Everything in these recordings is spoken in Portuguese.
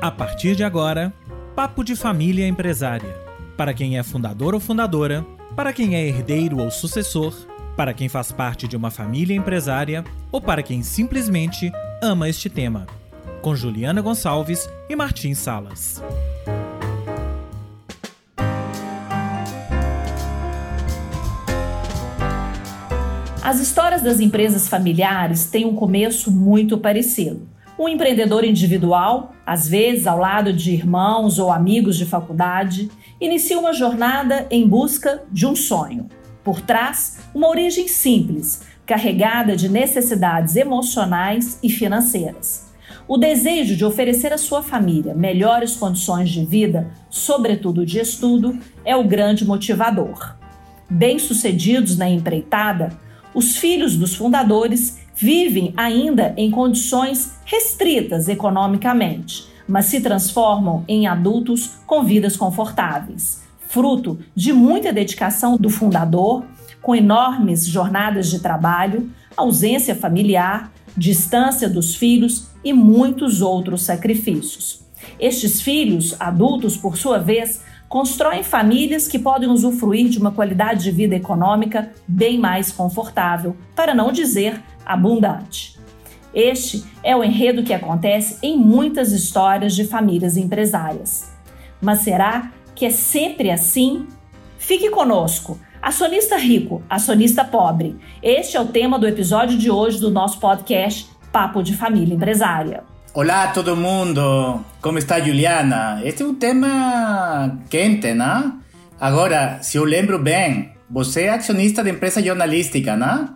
A partir de agora, Papo de Família Empresária. Para quem é fundador ou fundadora, para quem é herdeiro ou sucessor, para quem faz parte de uma família empresária ou para quem simplesmente ama este tema. Com Juliana Gonçalves e Martim Salas. As histórias das empresas familiares têm um começo muito parecido. Um empreendedor individual, às vezes ao lado de irmãos ou amigos de faculdade, inicia uma jornada em busca de um sonho. Por trás, uma origem simples, carregada de necessidades emocionais e financeiras. O desejo de oferecer à sua família melhores condições de vida, sobretudo de estudo, é o grande motivador. Bem-sucedidos na empreitada, os filhos dos fundadores vivem ainda em condições restritas economicamente, mas se transformam em adultos com vidas confortáveis, fruto de muita dedicação do fundador, com enormes jornadas de trabalho, ausência familiar, distância dos filhos e muitos outros sacrifícios. Estes filhos, adultos por sua vez, constroem famílias que podem usufruir de uma qualidade de vida econômica bem mais confortável, para não dizer abundante. Este é o enredo que acontece em muitas histórias de famílias empresárias. Mas será que é sempre assim? Fique conosco. Acionista rico, acionista pobre. Este é o tema do episódio de hoje do nosso podcast Papo de Família Empresária. Olá todo mundo, como está Juliana? Este é um tema quente, né? Agora, se eu lembro bem, você é acionista de empresa jornalística, né?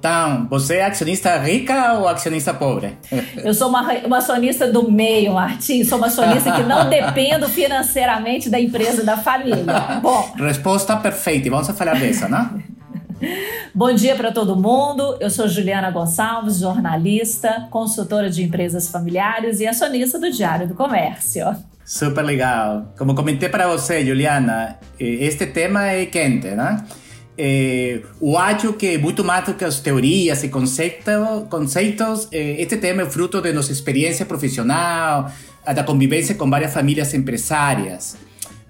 Então, você é acionista rica ou acionista pobre? Eu sou uma, uma acionista do meio, Martim. Sou uma acionista que não dependo financeiramente da empresa da família. Bom. Resposta perfeita. Vamos falar dessa, né? Bom dia para todo mundo. Eu sou Juliana Gonçalves, jornalista, consultora de empresas familiares e acionista do Diário do Comércio. Super legal. Como comentei para você, Juliana, este tema é quente, né? Eu acho que muito mais do que as teorias e conceitos, conceitos este tema é fruto de nossa experiência profissional, da convivência com várias famílias empresárias.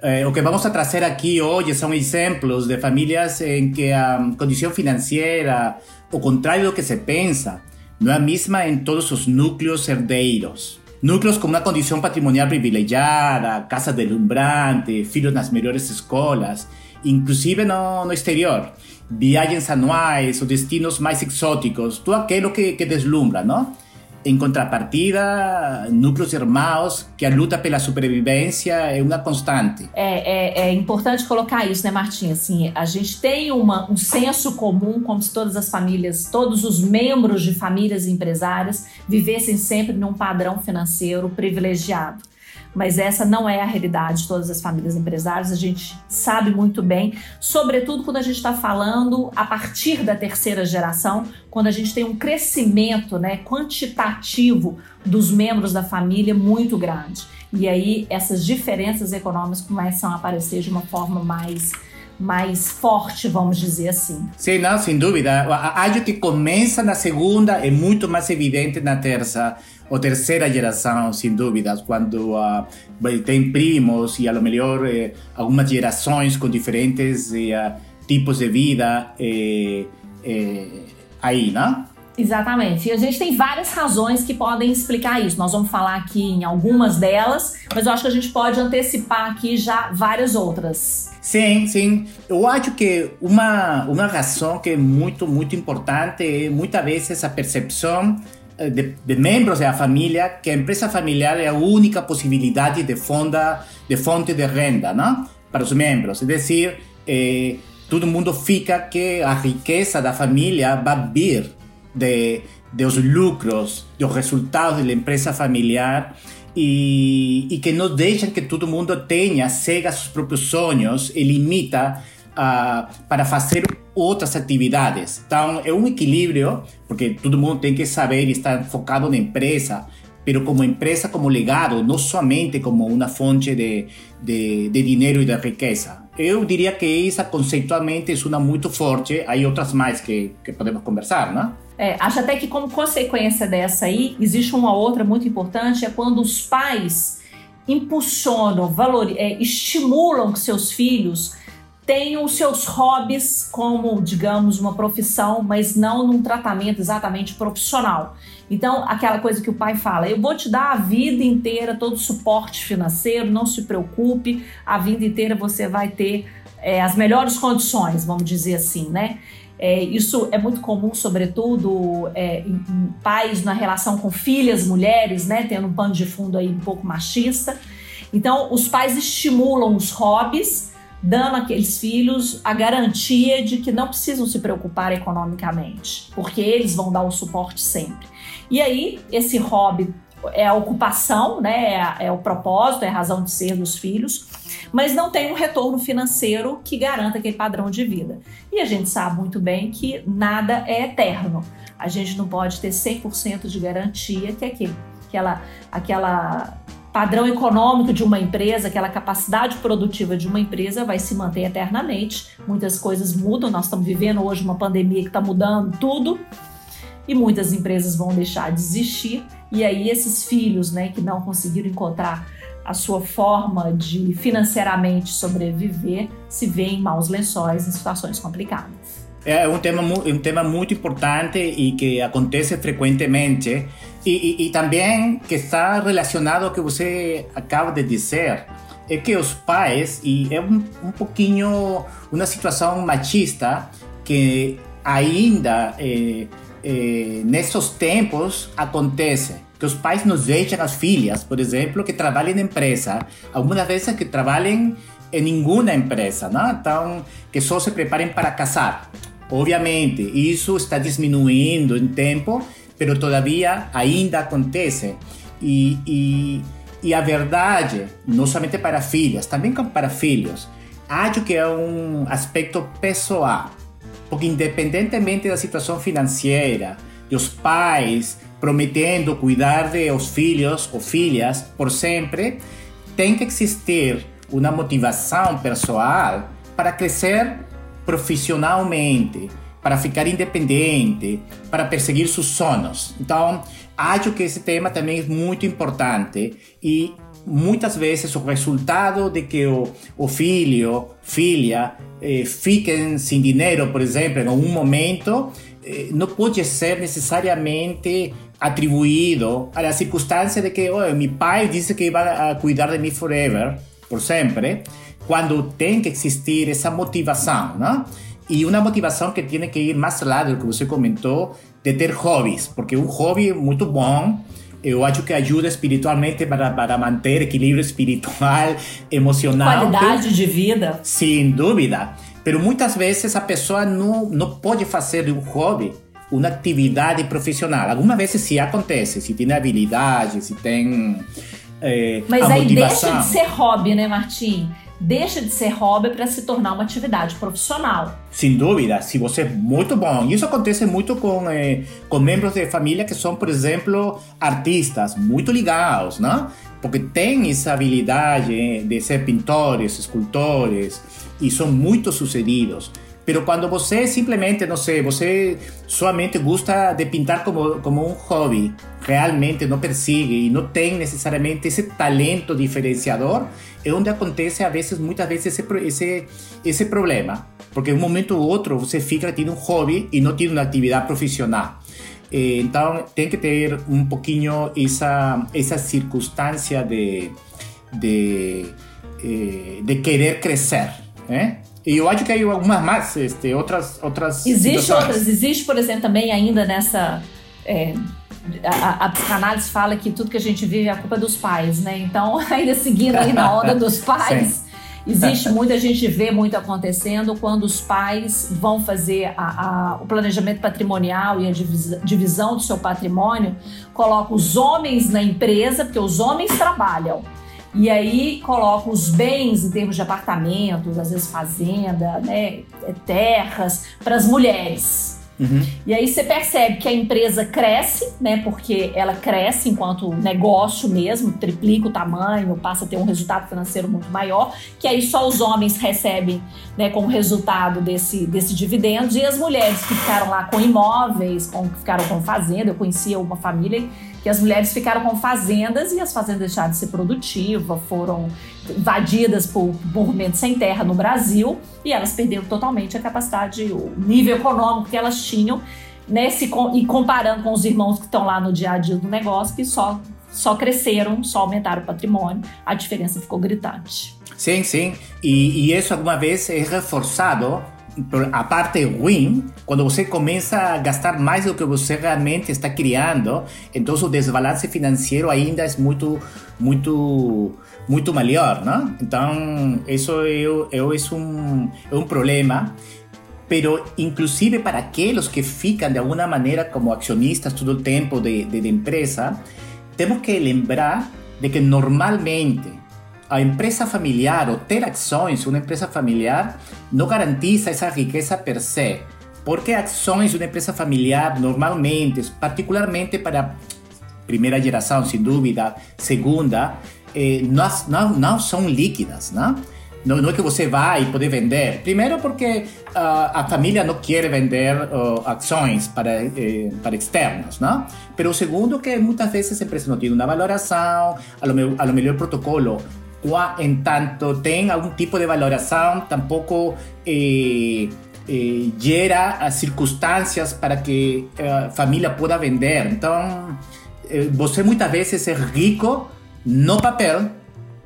Eh, o que vamos a trazer aquí hoy son ejemplos de familias en que la condición financiera, o contrario de lo que se piensa, no es la misma en todos sus núcleos herdeiros. Núcleos con una condición patrimonial privilegiada, casas deslumbrante, filhos las mejores escuelas, inclusive no, no exterior, viajes anuales o destinos más exóticos, todo aquello que, que deslumbra, ¿no? Em contrapartida, núcleos irmãos, que a luta pela sobrevivência é uma constante. É, é, é, importante colocar isso, né, Martim? Assim, a gente tem uma, um senso comum, como se todas as famílias, todos os membros de famílias empresárias vivessem sempre num padrão financeiro privilegiado mas essa não é a realidade de todas as famílias empresárias, a gente sabe muito bem, sobretudo quando a gente está falando a partir da terceira geração, quando a gente tem um crescimento né, quantitativo dos membros da família muito grande. E aí essas diferenças econômicas começam a aparecer de uma forma mais mais forte, vamos dizer assim. Sim, não, sem dúvida. Acho que começa na segunda, é muito mais evidente na terça ou terceira geração, sem dúvidas, quando uh, tem primos e a lo melhor eh, algumas gerações com diferentes eh, tipos de vida eh, eh, aí, né? Exatamente. E a gente tem várias razões que podem explicar isso. Nós vamos falar aqui em algumas delas, mas eu acho que a gente pode antecipar aqui já várias outras. Sim, sim. Eu acho que uma, uma razão que é muito, muito importante é muitas vezes a percepção de, de, membros da família que a empresa familiar é a única possibilidade de, fonda, de fonte de renda não? para os membros. É decir, eh, todo mundo fica que a riqueza da família vai vir de, los lucros, de los resultados de la empresa familiar y, y que no dejan que todo mundo tenga, cega sus propios sueños y limita uh, para hacer outras atividades. Então, é um equilíbrio, porque todo mundo tem que saber e estar focado na empresa, pero como empresa, como legado, não somente como uma fonte de, de, de dinheiro e de riqueza. Eu diria que essa conceitualmente é uma muito forte, há outras mais que, que podemos conversar, né? É, acho até que como consequência dessa aí, existe uma outra muito importante, é quando os pais impulsionam, valor, é, estimulam que seus filhos tenham seus hobbies como, digamos, uma profissão, mas não num tratamento exatamente profissional. Então, aquela coisa que o pai fala: eu vou te dar a vida inteira todo o suporte financeiro, não se preocupe, a vida inteira você vai ter é, as melhores condições, vamos dizer assim, né? É, isso é muito comum, sobretudo, é, em, em pais na relação com filhas, mulheres, né? Tendo um pano de fundo aí um pouco machista. Então, os pais estimulam os hobbies dando àqueles filhos a garantia de que não precisam se preocupar economicamente, porque eles vão dar o suporte sempre. E aí, esse hobby é a ocupação, né? É, é, o propósito, é a razão de ser dos filhos, mas não tem um retorno financeiro que garanta aquele padrão de vida. E a gente sabe muito bem que nada é eterno. A gente não pode ter 100% de garantia que aquele, aquela, aquela padrão econômico de uma empresa, aquela capacidade produtiva de uma empresa vai se manter eternamente. Muitas coisas mudam, nós estamos vivendo hoje uma pandemia que está mudando tudo e muitas empresas vão deixar de existir. E aí esses filhos, né, que não conseguiram encontrar a sua forma de financeiramente sobreviver, se veem em maus lençóis em situações complicadas. É um tema, um tema muito importante e que acontece frequentemente e, e, e também que está relacionado que você acaba de dizer é que os pais e é um, um pouquinho uma situação machista que ainda é, é, nesses tempos acontece que os pais nos deixam as filhas, por exemplo, que trabalham em empresa, algumas vezes que trabalhem em nenhuma empresa, então que só se preparem para casar. Obviamente, isso está diminuindo em tempo, mas todavia ainda acontece. E, e, e a verdade, não somente para filhas, também para filhos, acho que é um aspecto pessoal. Porque independentemente da situação financeira, dos pais prometendo cuidar de os filhos ou filhas por sempre, tem que existir uma motivação pessoal para crescer profissionalmente, para ficar independente, para perseguir seus sonhos. Então, acho que esse tema também é muito importante e muitas vezes o resultado de que o, o filho, filha, eh, fiquem sem dinheiro, por exemplo, em algum momento, eh, não pode ser necessariamente atribuído à circunstância de que oh, meu pai disse que vai cuidar de mim forever, por sempre, quando tem que existir essa motivação, né? E uma motivação que tem que ir mais lado do que você comentou, de ter hobbies, porque um hobby muito bom, eu acho que ajuda espiritualmente para, para manter equilíbrio espiritual, emocional. Qualidade de vida. Sem dúvida. Mas muitas vezes a pessoa não, não pode fazer de um hobby uma atividade profissional. Algumas vezes se acontece, se tem habilidade, se tem é, Mas aí motivação. deixa de ser hobby, né, Martim? Deixa de ser hobby para se tornar uma atividade profissional. Sem dúvida, se você é muito bom. Isso acontece muito com, eh, com membros de família que são, por exemplo, artistas muito ligados, né? Porque têm essa habilidade de ser pintores, escultores e são muito sucedidos. Pero quando você simplesmente, não sei, você somente gosta de pintar como, como um hobby, realmente não persegue e não tem necessariamente esse talento diferenciador, é onde acontece, às vezes, muitas vezes, esse, esse, esse problema. Porque um momento ou outro você fica tendo um hobby e não tem uma atividade profissional. Então, tem que ter um pouquinho essa, essa circunstância de, de, eh, de querer crescer, né? E eu acho que hay algumas mais, este, outras, outras Existe situações. outras, existe, por exemplo, também ainda nessa... É, a, a, psicanálise fala que tudo que a gente vive é a culpa dos pais, né? Então, ainda seguindo aí na onda dos pais, existe muito, a gente vê muito acontecendo quando os pais vão fazer a, a, o planejamento patrimonial e a divisão, do seu patrimônio, colocam os homens na empresa, porque os homens trabalham. E aí coloca os bens em termos de apartamentos, às vezes fazenda, né, terras, para as mulheres. Uhum. E aí você percebe que a empresa cresce, né? Porque ela cresce enquanto negócio mesmo, triplica o tamanho, passa a ter um resultado financeiro muito maior, que aí só os homens recebem, né, como resultado desse, desse dividendo, e as mulheres que ficaram lá com imóveis, com, que ficaram com fazenda. Eu conhecia uma família que as mulheres ficaram com fazendas e as fazendas deixaram de ser produtivas, foram invadidas por movimentos sem terra no Brasil e elas perderam totalmente a capacidade, o nível econômico que elas tinham, nesse, e comparando com os irmãos que estão lá no dia a dia do negócio, que só, só cresceram, só aumentaram o patrimônio, a diferença ficou gritante. Sim, sim. E, e isso alguma vez é reforçado a parte ruim, quando você começa a gastar mais do que você realmente está criando, então o desbalance financeiro ainda é muito, muito, muito maior, não? Então, isso é, é, é, um, é um problema. Pero inclusive para aqueles que ficam de alguma maneira como acionistas todo o tempo de, de, de empresa, temos que lembrar de que normalmente a empresa familiar o ter ações, uma empresa familiar, não garantiza essa riqueza per se. Porque ações de uma empresa familiar, normalmente, particularmente para primeira geração, sem dúvida, segunda, eh, não, não, são líquidas, não? Não, não, é que você vai poder vender. Primeiro porque uh, a família não quer vender uh, ações para, eh, para externos, não? Pero o segundo que muitas vezes a empresa não tem uma valoração, a lo, a lo melhor protocolo en tanto tem algum tipo de valoração, tampouco eh, eh, gera circunstâncias para que a família possa vender. Então, eh, você muitas vezes é rico no papel,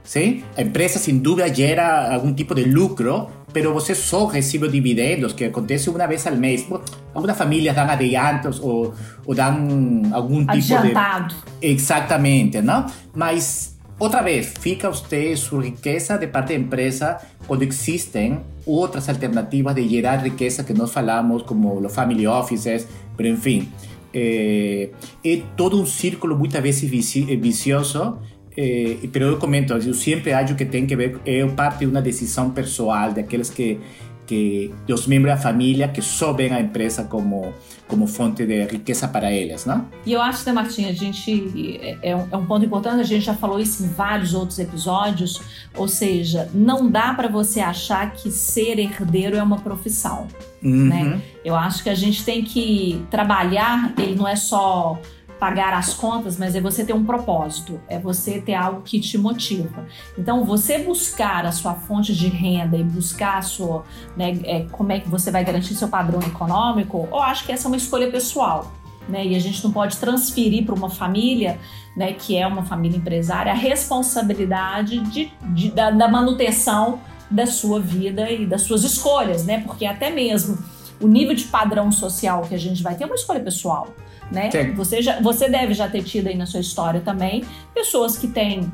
sim? A empresa, sem dúvida, gera algum tipo de lucro, mas você só recebe dividendos, que acontece uma vez ao mês. Algumas famílias dão adiantos ou, ou dão algum tipo Adiantado. de... Exatamente, não? Mas Outra vez, fica usted sua riqueza de parte da empresa quando existem outras alternativas de gerar riqueza que nós falamos, como os family offices, mas enfim, é, é todo um círculo muitas vezes vicioso, é, pero eu comento, eu sempre acho que tem que ver, é parte de uma decisão pessoal daqueles que que os membros da família que só veem a empresa como como fonte de riqueza para eles, não? E eu acho, né, Martinha, a gente é, é, um, é um ponto importante. A gente já falou isso em vários outros episódios. Ou seja, não dá para você achar que ser herdeiro é uma profissão, uhum. né? Eu acho que a gente tem que trabalhar. Ele não é só pagar as contas, mas é você ter um propósito, é você ter algo que te motiva. Então, você buscar a sua fonte de renda e buscar a sua, né, é, como é que você vai garantir seu padrão econômico, eu acho que essa é uma escolha pessoal. Né? E a gente não pode transferir para uma família, né, que é uma família empresária, a responsabilidade de, de da, da manutenção da sua vida e das suas escolhas, né? Porque até mesmo o nível de padrão social que a gente vai ter é uma escolha pessoal né? Você, já, você deve já ter tido aí na sua história também pessoas que têm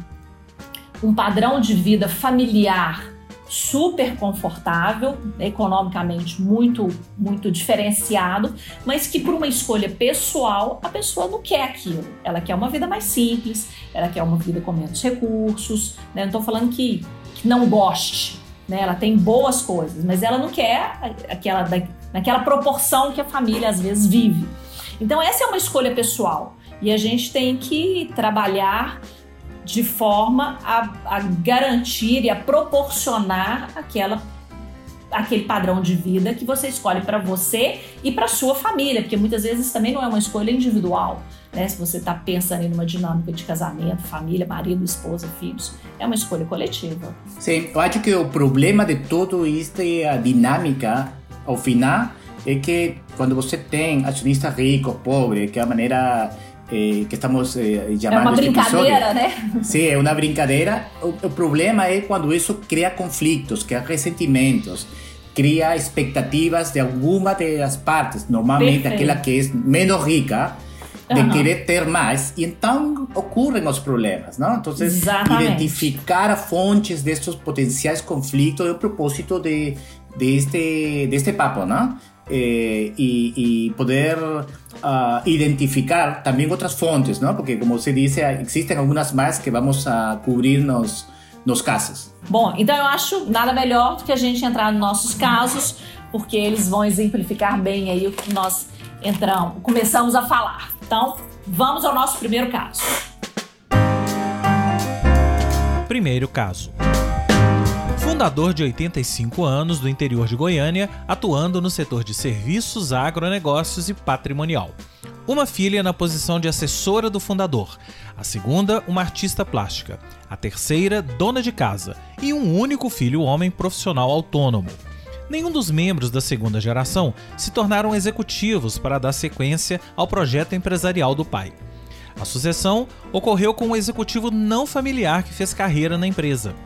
um padrão de vida familiar super confortável, economicamente muito muito diferenciado, mas que por uma escolha pessoal a pessoa não quer aquilo. Ela quer uma vida mais simples, ela quer uma vida com menos recursos. Né? Não estou falando que, que não goste, né? Ela tem boas coisas, mas ela não quer aquela naquela proporção que a família às vezes vive. Então, essa é uma escolha pessoal e a gente tem que trabalhar de forma a, a garantir e a proporcionar aquela aquele padrão de vida que você escolhe para você e para sua família, porque muitas vezes também não é uma escolha individual, né? Se você está pensando em uma dinâmica de casamento, família, marido, esposa, filhos, é uma escolha coletiva. Sim, eu acho que o problema de tudo isso é a dinâmica, ao final, é que quando você tem acionista rico, pobre, que é a maneira eh, que estamos eh, chamando É uma brincadeira, né? Sim, é uma brincadeira. O, o, problema é quando isso cria conflitos, cria ressentimentos, cria expectativas de alguma das partes, normalmente Perfeito. aquela que é menos rica, de uhum. querer ter mais, e então ocorrem os problemas, não? Então, Exatamente. identificar fontes destes potenciais conflitos é o propósito de, deste, deste papo, não? Eh, y, y, poder uh, identificar también otras fuentes, ¿no? Porque como se dice, existem algumas mais que vamos a cobrir nos, nos casos. Bom, então eu acho nada melhor do que a gente entrar nos nossos casos porque eles vão exemplificar bem aí o que nós entramos, começamos a falar. Então, vamos ao nosso primeiro caso. Primeiro caso. Fundador de 85 anos do interior de Goiânia, atuando no setor de serviços, agronegócios e patrimonial. Uma filha na posição de assessora do fundador, a segunda, uma artista plástica, a terceira, dona de casa, e um único filho homem profissional autônomo. Nenhum dos membros da segunda geração se tornaram executivos para dar sequência ao projeto empresarial do pai. A sucessão ocorreu com um executivo não familiar que fez carreira na empresa.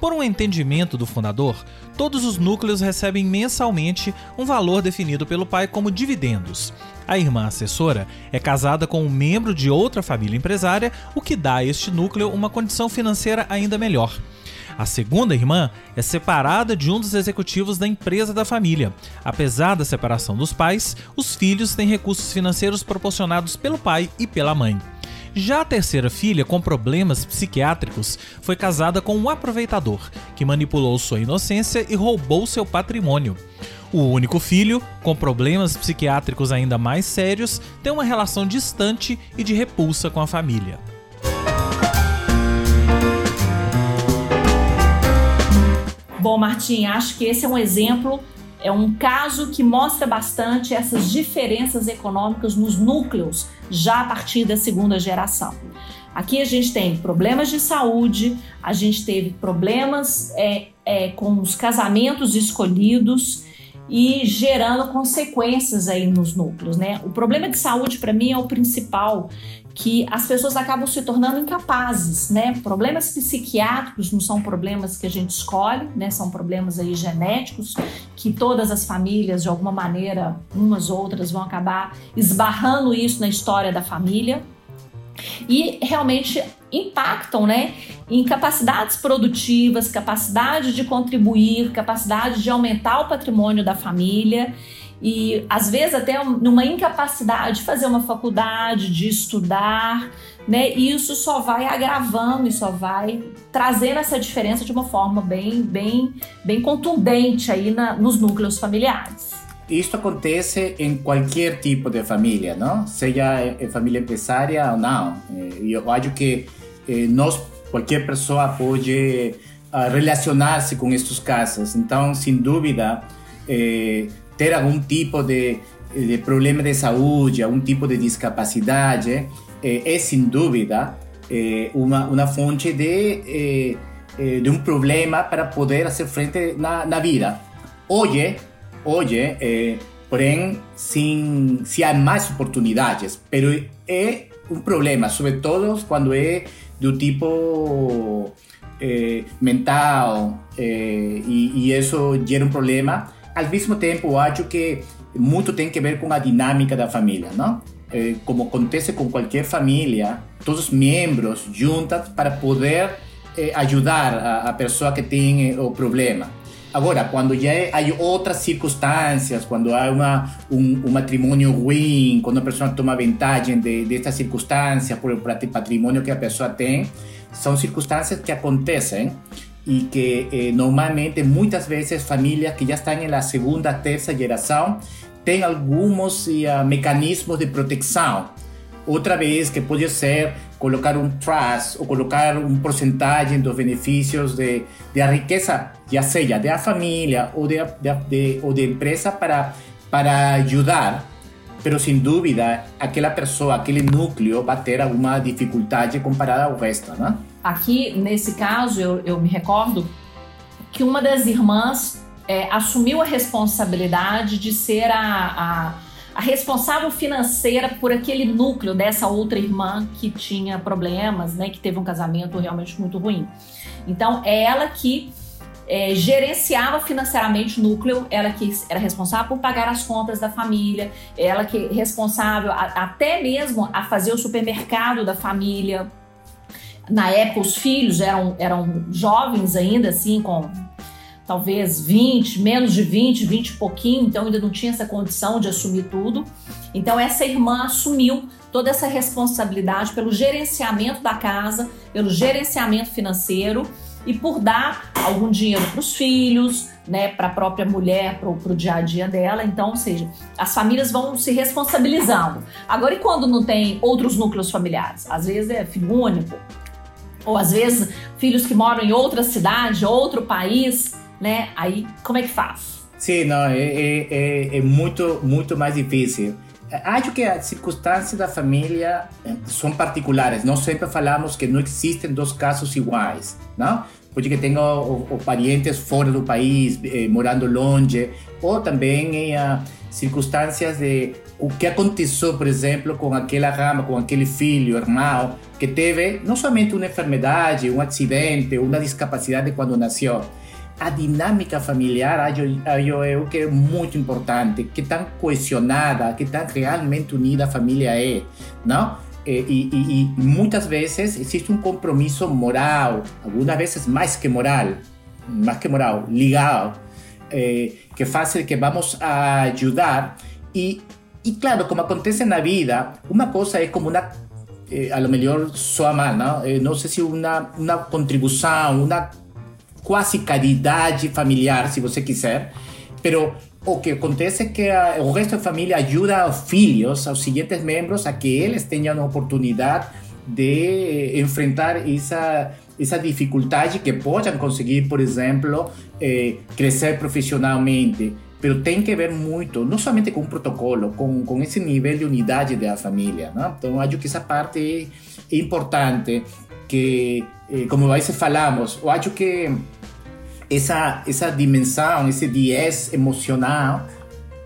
Por um entendimento do fundador, todos os núcleos recebem mensalmente um valor definido pelo pai como dividendos, a irmã assessora é casada com um membro de outra família empresária, o que dá a este núcleo uma condição financeira ainda melhor. A segunda irmã é separada de um dos executivos da empresa da família. Apesar da separação dos pais, os filhos têm recursos financeiros proporcionados pelo pai e pela mãe. Já a terceira filha, com problemas psiquiátricos, foi casada com um aproveitador que manipulou sua inocência e roubou seu patrimônio. O único filho, com problemas psiquiátricos ainda mais sérios, tem uma relação distante e de repulsa com a família. Bom, Martim, acho que esse é um exemplo, é um caso que mostra bastante essas diferenças econômicas nos núcleos, já a partir da segunda geração. Aqui a gente tem problemas de saúde, a gente teve problemas é, é, com os casamentos escolhidos e gerando consequências aí nos núcleos, né? O problema de saúde para mim é o principal, que as pessoas acabam se tornando incapazes, né? Problemas psiquiátricos não são problemas que a gente escolhe, né? São problemas aí genéticos que todas as famílias de alguma maneira, umas outras vão acabar esbarrando isso na história da família e realmente impactam né, em capacidades produtivas, capacidade de contribuir, capacidade de aumentar o patrimônio da família e às vezes até numa incapacidade de fazer uma faculdade, de estudar, né? E isso só vai agravando e só vai trazendo essa diferença de uma forma bem, bem, bem contundente aí na, nos núcleos familiares. Isto acontece em qualquer tipo de família, não? Seja família empresária ou não. E eu acho que nós, qualquer pessoa pode relacionar-se com estes casos. Então, sem dúvida, ter algum tipo de, de problema de saúde, algum tipo de discapacidade, é sem dúvida uma, uma fonte de, de um problema para poder fazer frente na, na vida. Hoje, eh, porém, sim, sim há mais oportunidades, pero é um problema, sobretudo quando é do tipo eh, mental eh, e, e, isso gera um problema. Ao mesmo tempo, eu acho que muito tem que ver com a dinâmica da família, não? Eh, como acontece com qualquer família, todos os membros juntos para poder eh, ajudar a, a pessoa que tem o problema. Agora, quando já há outras circunstâncias, quando há uma, um, um matrimônio ruim, quando a pessoa toma vantagem de, desta circunstância por o patrimônio que a pessoa tem, são circunstâncias que acontecem e que eh, normalmente, muitas vezes, famílias que já estão na segunda, terceira geração têm alguns uh, mecanismos de proteção. Outra vez, que pode ser colocar um trust ou colocar um porcentagem dos benefícios de, de a riqueza, já seja da família ou de, de, de, ou de empresa para, para ajudar, pero sem dúvida aquela pessoa, aquele núcleo vai ter alguma dificuldade comparada ao resto, né? Aqui, nesse caso, eu, eu me recordo que uma das irmãs é, assumiu a responsabilidade de ser a, a a responsável financeira por aquele núcleo dessa outra irmã que tinha problemas, né, que teve um casamento realmente muito ruim. Então, é ela que é, gerenciava financeiramente o núcleo, ela que era responsável por pagar as contas da família, ela que responsável a, até mesmo a fazer o supermercado da família. Na época, os filhos eram, eram jovens ainda, assim, com talvez 20, menos de 20, 20 e pouquinho, então ainda não tinha essa condição de assumir tudo. Então essa irmã assumiu toda essa responsabilidade pelo gerenciamento da casa, pelo gerenciamento financeiro e por dar algum dinheiro para os filhos, né, para a própria mulher, para o dia a dia dela. Então, ou seja, as famílias vão se responsabilizando. Agora, e quando não tem outros núcleos familiares? Às vezes é filho único, ou às vezes filhos que moram em outra cidade, outro país, né? Aí, como é que faz? Sim, não, é, é, é, é muito, muito mais difícil. Acho que as circunstâncias da família são particulares. Nós sempre falamos que não existem dois casos iguais, não? Porque tenho o, o parentes fora do país, eh, morando longe, ou também eh, circunstâncias de o que aconteceu, por exemplo, com aquela rama, com aquele filho, irmão, que teve não somente uma enfermidade, um acidente, uma discapacidade quando nasceu, a dinâmica familiar eu, eu que é muito importante, que tão coesionada, que tão realmente unida a família é, não? E, e, e, muitas vezes existe um compromisso moral, algumas vezes mais que moral, mais que moral, legal, eh, que faz que vamos ajudar. E, e claro, como acontece na vida, uma coisa é como uma, eh, a lo melhor soa mal, não? Eh, não sei se uma, uma contribuição, uma quase caridade familiar, se você quiser, pero o que acontece é que a, o resto da família ajuda os filhos, aos seguintes membros, a que eles tenham a oportunidade de enfrentar essa essa dificuldade que podem conseguir, por exemplo, eh, crescer profissionalmente. Pero tem que ver muito, não somente com o protocolo, com, com esse nível de unidade da família. Não? Então, acho que essa parte é importante, que, eh, como nós falamos, eu acho que essa, essa dimensão, esse viés emocional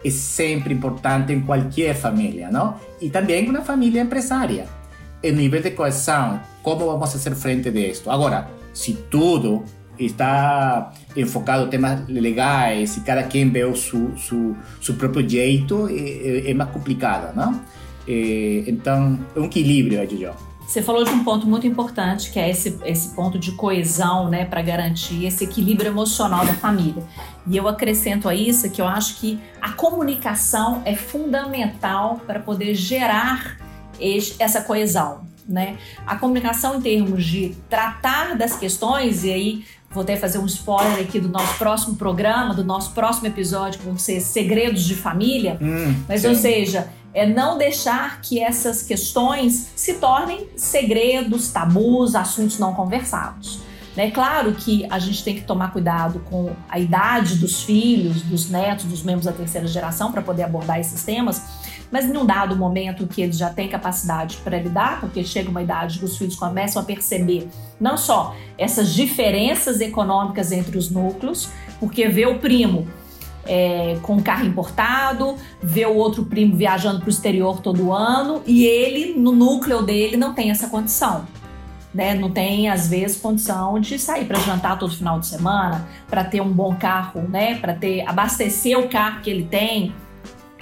é sempre importante em qualquer família, não? E também uma família empresária. O nível de coesão, como vamos fazer frente a isso? Agora, se tudo está enfocado em temas legais e cada quem vê o seu, seu, seu próprio jeito, é, é mais complicado, não? É, então, é um equilíbrio, eu. Você falou de um ponto muito importante, que é esse, esse ponto de coesão, né, para garantir esse equilíbrio emocional da família. E eu acrescento a isso que eu acho que a comunicação é fundamental para poder gerar essa coesão. Né? A comunicação em termos de tratar das questões, e aí vou até fazer um spoiler aqui do nosso próximo programa, do nosso próximo episódio, que vão ser segredos de família, hum, mas sim. ou seja, é não deixar que essas questões se tornem segredos, tabus, assuntos não conversados. É claro que a gente tem que tomar cuidado com a idade dos filhos, dos netos, dos membros da terceira geração para poder abordar esses temas, mas em um dado momento que eles já têm capacidade para lidar, porque chega uma idade que os filhos começam a perceber não só essas diferenças econômicas entre os núcleos, porque vê o primo é, com carro importado, vê o outro primo viajando para o exterior todo ano e ele, no núcleo dele, não tem essa condição. Né? Não tem, às vezes, condição de sair para jantar todo final de semana, para ter um bom carro, né? para ter abastecer o carro que ele tem.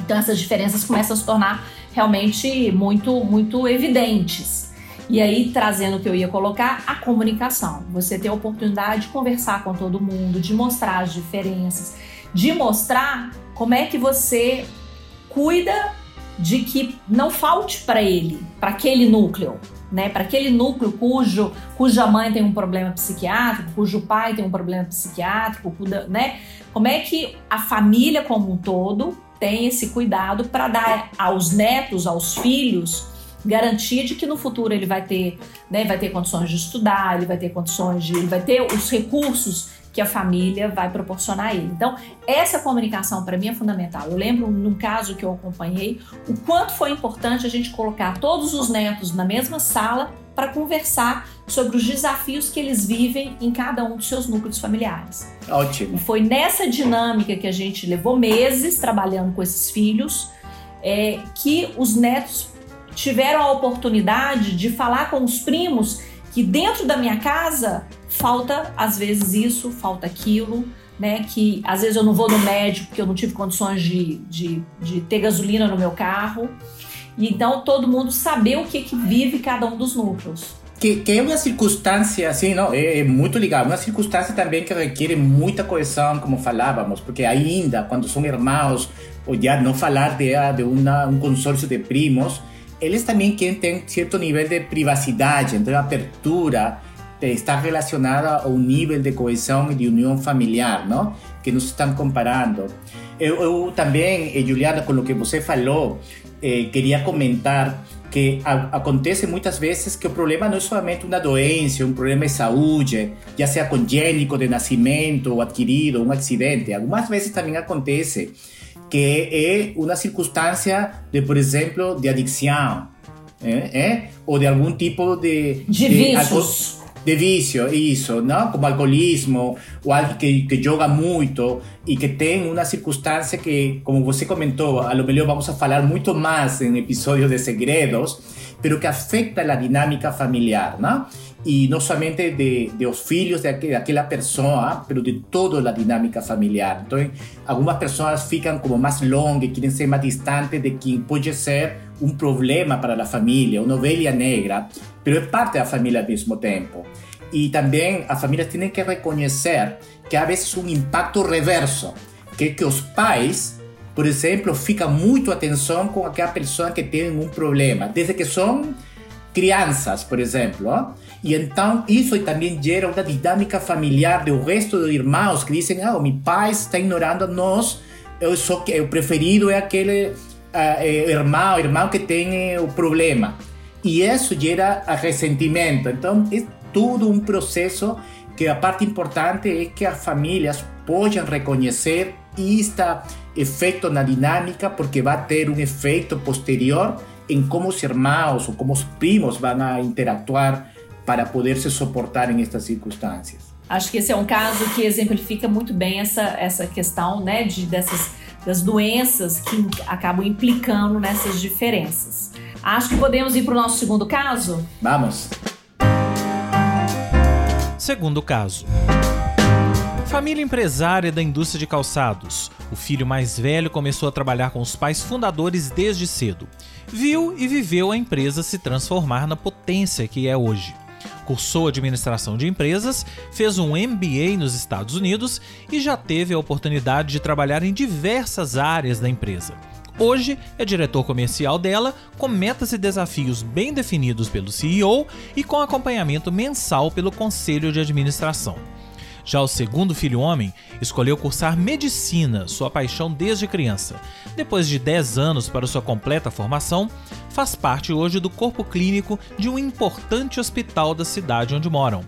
Então, essas diferenças começam a se tornar realmente muito, muito evidentes. E aí, trazendo o que eu ia colocar, a comunicação. Você ter a oportunidade de conversar com todo mundo, de mostrar as diferenças de mostrar como é que você cuida de que não falte para ele, para aquele núcleo, né? Para aquele núcleo cujo cuja mãe tem um problema psiquiátrico, cujo pai tem um problema psiquiátrico, né? Como é que a família como um todo tem esse cuidado para dar aos netos, aos filhos, garantia de que no futuro ele vai ter, né, vai ter condições de estudar, ele vai ter condições de, ele vai ter os recursos que a família vai proporcionar a ele. Então, essa comunicação para mim é fundamental. Eu lembro num caso que eu acompanhei o quanto foi importante a gente colocar todos os netos na mesma sala para conversar sobre os desafios que eles vivem em cada um dos seus núcleos familiares. Ótimo. E foi nessa dinâmica que a gente levou meses trabalhando com esses filhos é, que os netos tiveram a oportunidade de falar com os primos que dentro da minha casa falta às vezes isso, falta aquilo, né? Que às vezes eu não vou no médico porque eu não tive condições de, de, de ter gasolina no meu carro. E então todo mundo saber o que, que vive cada um dos núcleos. Que, que é uma circunstância, assim, não, é, é, muito legal. Uma circunstância também que requer muita coesão, como falávamos, porque ainda, quando são irmãos, ou já não falar de, de uma, um consórcio de primos, eles também ter certo nível de privacidade, então abertura, está relacionada ao nível de coesão e de união familiar, não? Que nos estão comparando. Eu, eu também, eh, Juliana, com o que você falou, eh, queria comentar que a, acontece muitas vezes que o problema não é somente uma doença, um problema de saúde, já seja congênico de nascimento ou adquirido, um acidente. Algumas vezes também acontece que é uma circunstância de, por exemplo, de adicção, é, é? ou de algum tipo de... De, de vícios de vício, isso, não? Como alcoolismo, ou alguém que, que joga muito e que tem uma circunstância que, como você comentou, a lo melhor vamos a falar muito mais em episódios de segredos, pero que afeta a dinâmica familiar, não? E não somente de, de os filhos de pessoa, mas de toda a dinâmica familiar. Então, algumas pessoas ficam como mais longas, querem ser mais distantes de quem pode ser um problema para a família, uma ovelha negra, pero é parte da família ao mesmo tempo. E também as famílias têm que reconhecer que há vezes um impacto reverso, que é que os pais, por exemplo, ficam muito atenção com aquela pessoa que tem um problema, desde que são crianças, por exemplo. E então isso também gera uma dinâmica familiar do resto dos irmãos que dizem: ah, meu pai está ignorando a nós, eu que o preferido é aquele irmão, irmão que tem o problema. E isso gera ressentimento. Então, é tudo um processo que a parte importante é que as famílias possam reconhecer este efeito na dinâmica, porque vai ter um efeito posterior em como os irmãos ou como os primos vão a interatuar para poder se suportar em estas circunstâncias. Acho que esse é um caso que exemplifica muito bem essa, essa questão né, de, dessas, das doenças que acabam implicando nessas diferenças. Acho que podemos ir para o nosso segundo caso? Vamos! Segundo caso. Família empresária da indústria de calçados. O filho mais velho começou a trabalhar com os pais fundadores desde cedo. Viu e viveu a empresa se transformar na potência que é hoje. Cursou administração de empresas, fez um MBA nos Estados Unidos e já teve a oportunidade de trabalhar em diversas áreas da empresa. Hoje é diretor comercial dela, com metas e desafios bem definidos pelo CEO e com acompanhamento mensal pelo conselho de administração. Já o segundo filho homem escolheu cursar medicina, sua paixão desde criança. Depois de 10 anos para sua completa formação, faz parte hoje do corpo clínico de um importante hospital da cidade onde moram.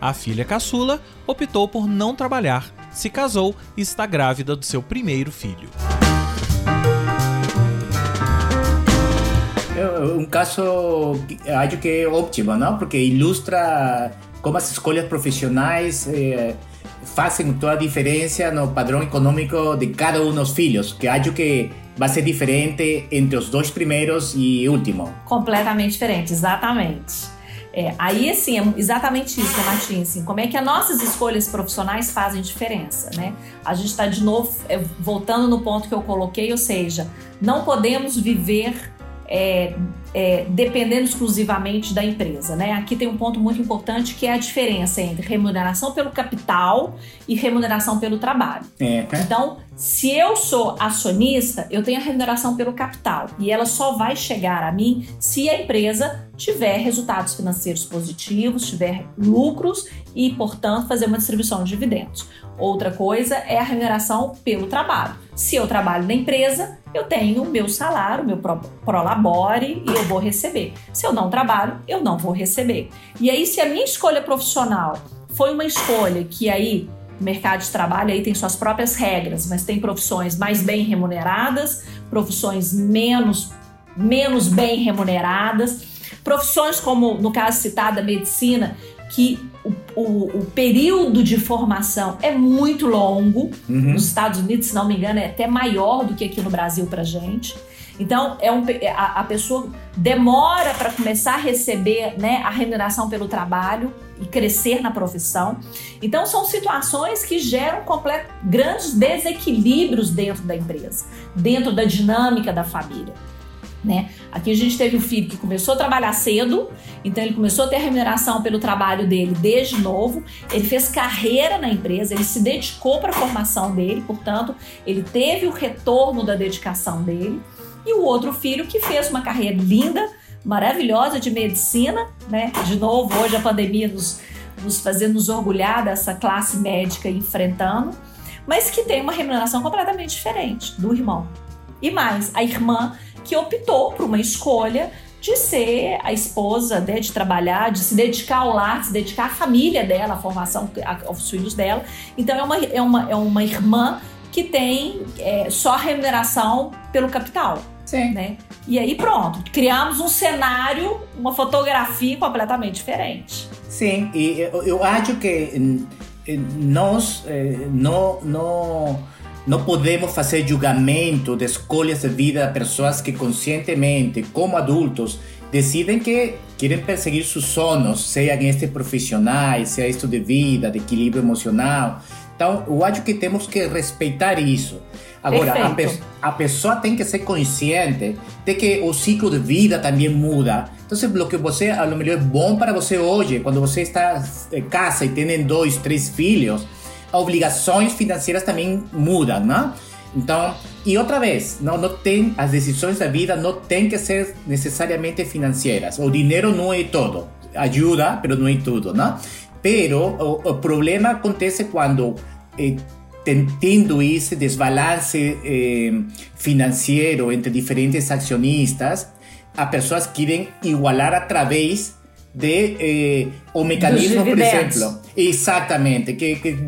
A filha caçula optou por não trabalhar, se casou e está grávida do seu primeiro filho. um caso, acho que é ótimo, não? Porque ilustra como as escolhas profissionais eh, fazem toda a diferença no padrão econômico de cada um dos filhos, que acho que vai ser diferente entre os dois primeiros e último. Completamente diferente, exatamente. É, aí, assim, é exatamente isso, né, Martins? Assim, como é que as nossas escolhas profissionais fazem diferença, né? A gente está, de novo, é, voltando no ponto que eu coloquei, ou seja, não podemos viver é, é, dependendo exclusivamente da empresa. Né? Aqui tem um ponto muito importante que é a diferença entre remuneração pelo capital e remuneração pelo trabalho. É. Então, se eu sou acionista, eu tenho a remuneração pelo capital e ela só vai chegar a mim se a empresa tiver resultados financeiros positivos, tiver lucros e, portanto, fazer uma distribuição de dividendos. Outra coisa é a remuneração pelo trabalho. Se eu trabalho na empresa, eu tenho o meu salário, meu prolabore e eu vou receber. Se eu não trabalho, eu não vou receber. E aí, se a minha escolha profissional foi uma escolha que aí o mercado de trabalho aí tem suas próprias regras, mas tem profissões mais bem remuneradas, profissões menos, menos bem remuneradas, profissões como, no caso citado, a medicina, que o, o, o, período de formação é muito longo. Uhum. Nos Estados Unidos, se não me engano, é até maior do que aqui no Brasil para gente. Então, é um, a, a pessoa demora para começar a receber né, a remuneração pelo trabalho e crescer na profissão. Então, são situações que geram completo, grandes desequilíbrios dentro da empresa, dentro da dinâmica da família. Né? Aqui a gente teve um filho que começou a trabalhar cedo, então ele começou a ter remuneração pelo trabalho dele desde novo, ele fez carreira na empresa, ele se dedicou para a formação dele, portanto, ele teve o retorno da dedicação dele. E o outro filho que fez uma carreira linda, maravilhosa de medicina, né? De novo, hoje a pandemia nos, nos fazer nos orgulhar dessa classe médica enfrentando, mas que tem uma remuneração completamente diferente do irmão. E mais, a irmã que optou por uma escolha de ser a esposa, né, de trabalhar, de se dedicar ao lar, de se dedicar à família dela, à formação, aos filhos dela. Então é uma, é uma, é uma irmã que tem é, só remuneração pelo capital. Sim. Né? E aí pronto, criamos um cenário, uma fotografia completamente diferente. Sim, e eu, eu acho que nós eh, não, não, não podemos fazer julgamento de escolhas de vida de pessoas que conscientemente, como adultos, decidem que querem perseguir seus sonhos, sejam estes profissionais, seja isto de vida, de equilíbrio emocional. Então, eu acho que temos que respeitar isso. Agora, a, pe a, pessoa tem que ser consciente de que o ciclo de vida também muda. Então, o que você, a lo melhor, é bom para você hoje, quando você está em casa e tem dois, três filhos, obrigações financeiras também mudam, né? Então, e outra vez, não, não tem, as decisões da vida não tem que ser necessariamente financeiras. O dinheiro não é tudo. Ajuda, mas não é tudo, né? Pero o, o problema acontece quando eh, tendo esse desbalance eh, financeiro entre diferentes acionistas, as pessoas querem igualar através de eh, o mecanismo, por exemplo. Exatamente, que, que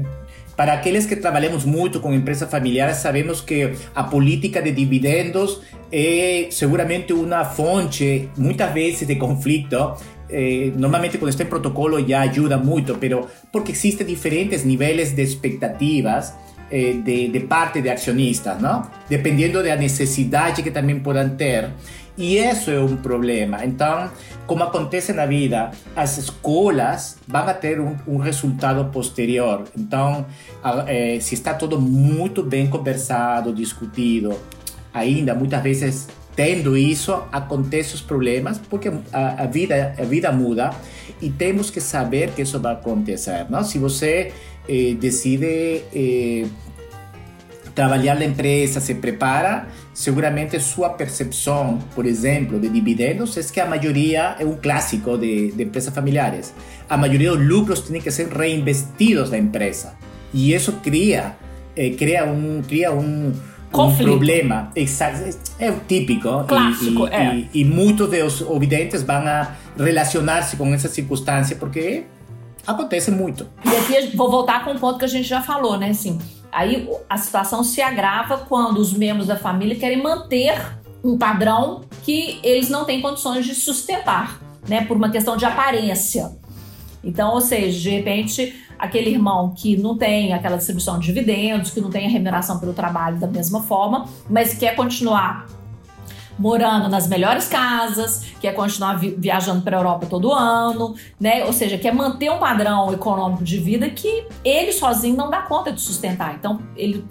para aqueles que trabalhamos muito com empresas familiares, sabemos que a política de dividendos é seguramente uma fonte, muitas vezes, de conflito. Eh, normalmente quando está em protocolo já ajuda muito, pero porque existem diferentes níveis de expectativas eh, de, de, parte de acionistas, ¿no? Dependiendo de la necesidad que también puedan tener. Y eso es un problema. Entonces, como acontece en la vida, las escuelas van a tener un, un resultado posterior. Entonces, eh, si está todo muy bien conversado, discutido, ainda muchas veces tendo isso, acontecem os problemas, porque a, a, vida, a vida muda e temos que saber que isso vai acontecer. Não? Se você eh, decide eh, trabalhar na empresa, se prepara, seguramente sua percepção, por exemplo, de dividendos é que a maioria é um clássico de, de empresas familiares. A maioria dos lucros tem que ser reinvestidos na empresa. E isso cria, eh, cria um, cria um, um problema. Exato, é o típico. Clássico, e, é. E, e muitos dos ouvidentes vão a relacionar-se com essa circunstância porque Acontece muito. E aqui vou voltar com um ponto que a gente já falou, né? Assim, aí a situação se agrava quando os membros da família querem manter um padrão que eles não têm condições de sustentar, né? Por uma questão de aparência. Então, ou seja, de repente, aquele irmão que não tem aquela distribuição de dividendos, que não tem a remuneração pelo trabalho da mesma forma, mas quer continuar morando nas melhores casas, quer continuar vi viajando para a Europa todo ano, né? Ou seja, quer manter um padrão econômico de vida que ele sozinho não dá conta de sustentar. Então, ele,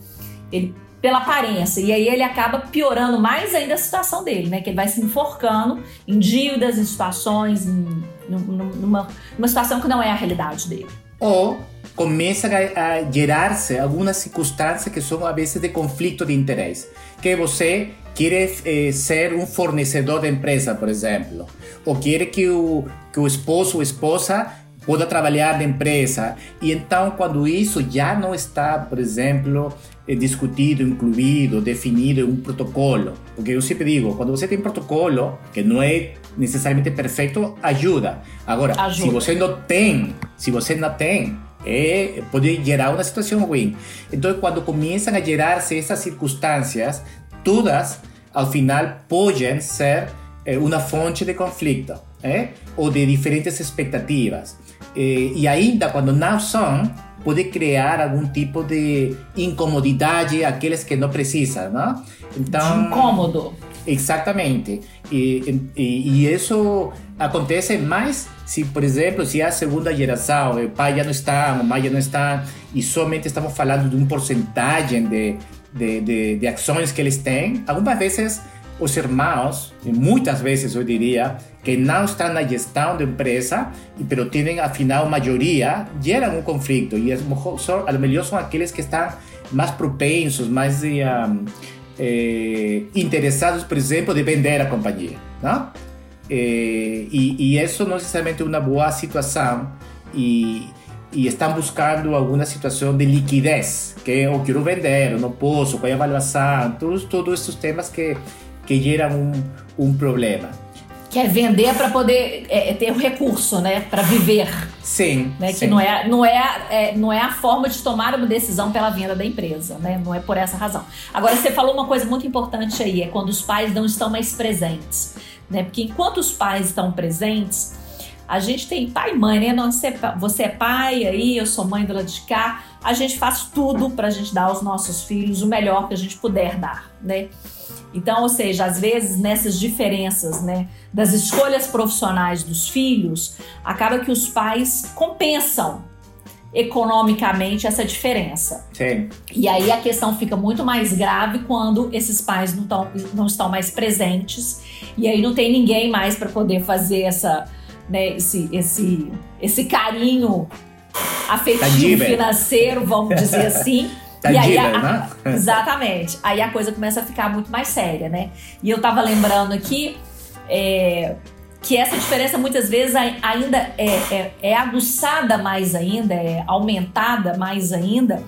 ele pela aparência. E aí ele acaba piorando mais ainda a situação dele, né? Que ele vai se enforcando em dívidas, em situações, em, numa, numa situação que não é a realidade dele. Ou começa a, a gerar-se algumas circunstâncias que são, às vezes, de conflito de interesse. Que você quiere eh, ser un fornecedor de empresa, por ejemplo, o quiere que o, que o esposo ou esposa pueda trabalhar na empresa. E então, quando isso já não está, por exemplo, eh, discutido, incluído, definido em um protocolo, porque eu sempre digo, quando você tem protocolo, que não é necessariamente perfeito, ajuda. Agora, ajuda. se você não tem, se você não tem, é, pode gerar uma situação ruim. Então, quando começam a gerar-se essas circunstâncias, todas, al final, pueden ser eh, una fuente de conflicto eh, o de diferentes expectativas. Eh, y ainda cuando no son, puede crear algún tipo de incomodidad a aquellos que no precisan, ¿no? Então, incômodo. Exatamente. E, e, e, isso acontece mais se, por exemplo, se a segunda geração, o pai já não está, a mãe já não está, e somente estamos falando de um porcentagem de, de, de, de ações que eles têm. Algumas vezes os irmãos, muitas vezes eu diria, que não estão na gestão da empresa, pero têm afinal maioria, geram um conflito. E a lo melhor são aqueles que estão mais propensos, mais um, eh, interessados, por exemplo, de vender a companhia. Não? Eh, e, e isso não necessariamente é uma boa e estão buscando alguma situação de liquidez, que eu quero vender, eu não posso, qual é a avaliação, todos, todos esses temas que, que geram um, um problema. Quer vender para poder é, ter o recurso, né? Para viver. Sim. Né? sim. Que não é, não, é, é, não é a forma de tomar uma decisão pela venda da empresa, né? Não é por essa razão. Agora, você falou uma coisa muito importante aí, é quando os pais não estão mais presentes. Né? Porque enquanto os pais estão presentes, a gente tem pai e mãe, né? Você, você é pai aí, eu sou mãe do lado de cá. A gente faz tudo para a gente dar aos nossos filhos o melhor que a gente puder dar, né? Então, ou seja, às vezes nessas diferenças, né, das escolhas profissionais dos filhos, acaba que os pais compensam economicamente essa diferença. Sim. E aí a questão fica muito mais grave quando esses pais não, tão, não estão mais presentes e aí não tem ninguém mais para poder fazer essa, né, esse, esse, esse carinho afetivo financeiro, vamos dizer assim. E aí, a- né? Exatamente. Aí a coisa começa a ficar muito mais séria, né? E eu tava lembrando aqui é, que essa diferença muitas vezes ai- ainda é, é, é aguçada mais ainda, é aumentada mais ainda,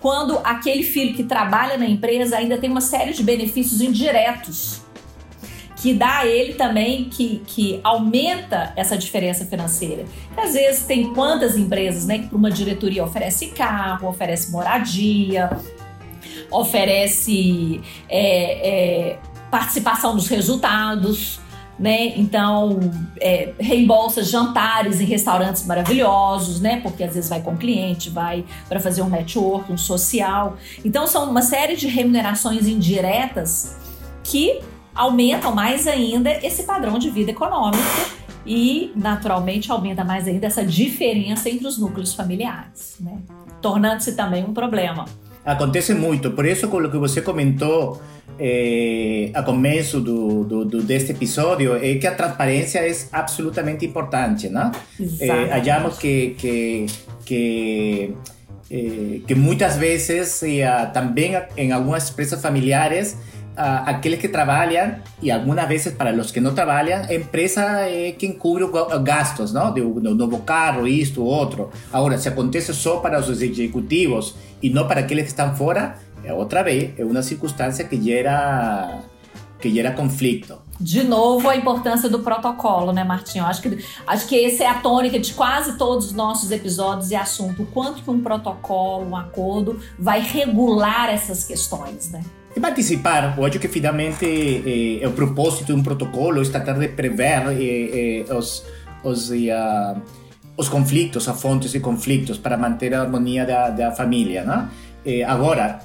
quando aquele filho que trabalha na empresa ainda tem uma série de benefícios indiretos que dá a ele também, que, que aumenta essa diferença financeira. Que às vezes tem quantas empresas, né, que para uma diretoria oferece carro, oferece moradia, oferece é, é, participação nos resultados, né? Então é, reembolsa jantares em restaurantes maravilhosos, né? Porque às vezes vai com cliente, vai para fazer um network, um social. Então são uma série de remunerações indiretas que aumentam mais ainda esse padrão de vida econômico e, naturalmente, aumenta mais ainda essa diferença entre os núcleos familiares, né? tornando-se também um problema. Acontece muito, por isso com o que você comentou eh, a começo do, do, do- deste episódio é que a transparência é absolutamente importante, né? Eh, hallamos que, que, que, eh, que muitas vezes eh, ah, também em algumas empresas familiares aqueles que trabalham e algumas vezes para os que não trabalham a empresa é quem cubre os ga- gastos não? do novo carro, isto, outro agora se acontece só para os executivos e não para aqueles que estão fora é outra vez é uma circunstância que gera que gera conflito De novo, a importância do protocolo, né, Martinho? Acho que, acho que essa é a tônica de quase todos os nossos episódios e assunto. O quanto que um protocolo, um acordo, vai regular essas questões, né? E participar, eu acho que finalmente eh, o propósito de um protocolo é tratar de prever eh, os, os, eh, ah, os conflitos, as fontes de conflitos, para manter a harmonia da, da família. Né? Agora,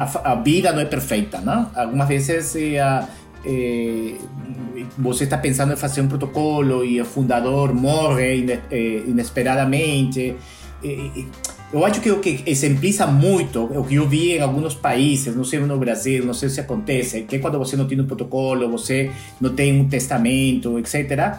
a, a vida não é perfeita. Né? Algumas vezes ah, você está pensando em fazer um protocolo e o fundador morre ine- inesperadamente. Eu acho que o que exempliza muito, o que eu vi em alguns países, não sei no Brasil, não sei se acontece, que é quando você não tem um protocolo, você não tem um testamento, etc.